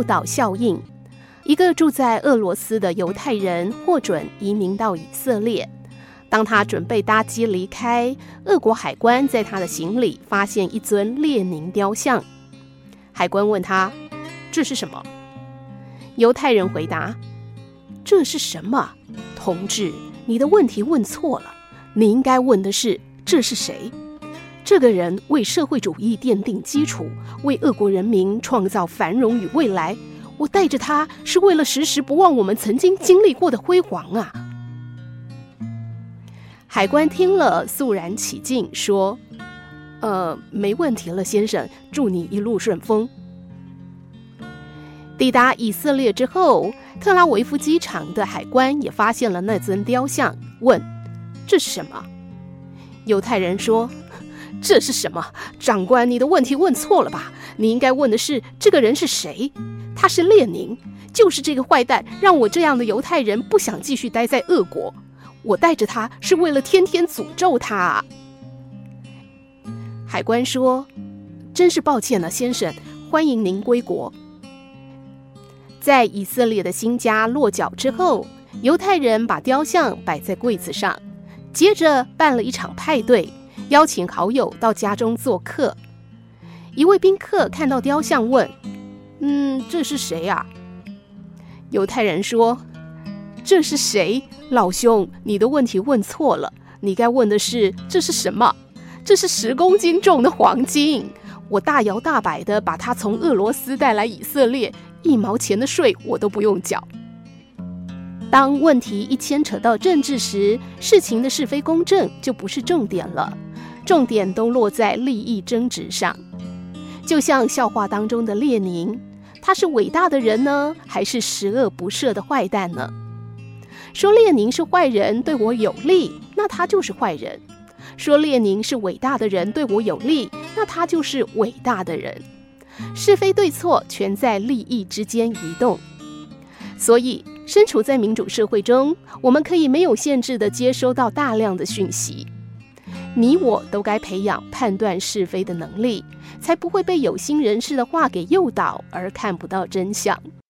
诱导效应。一个住在俄罗斯的犹太人获准移民到以色列。当他准备搭机离开，俄国海关在他的行李发现一尊列宁雕像。海关问他：“这是什么？”犹太人回答：“这是什么？同志，你的问题问错了。你应该问的是：这是谁？这个人为社会主义奠定基础，为俄国人民创造繁荣与未来。我带着他是为了时时不忘我们曾经经历过的辉煌啊！”海关听了，肃然起敬，说：“呃，没问题了，先生，祝你一路顺风。”抵达以色列之后，特拉维夫机场的海关也发现了那尊雕像，问：“这是什么？”犹太人说：“这是什么？长官，你的问题问错了吧？你应该问的是这个人是谁？他是列宁，就是这个坏蛋，让我这样的犹太人不想继续待在俄国。”我带着他是为了天天诅咒他啊。海关说：“真是抱歉了，先生，欢迎您归国。”在以色列的新家落脚之后，犹太人把雕像摆在柜子上，接着办了一场派对，邀请好友到家中做客。一位宾客看到雕像问：“嗯，这是谁呀？”犹太人说：“这是谁？”老兄，你的问题问错了，你该问的是这是什么？这是十公斤重的黄金，我大摇大摆地把它从俄罗斯带来以色列，一毛钱的税我都不用缴。当问题一牵扯到政治时，事情的是非公正就不是重点了，重点都落在利益争执上。就像笑话当中的列宁，他是伟大的人呢，还是十恶不赦的坏蛋呢？说列宁是坏人，对我有利，那他就是坏人；说列宁是伟大的人，对我有利，那他就是伟大的人。是非对错全在利益之间移动。所以，身处在民主社会中，我们可以没有限制地接收到大量的讯息。你我都该培养判断是非的能力，才不会被有心人士的话给诱导而看不到真相。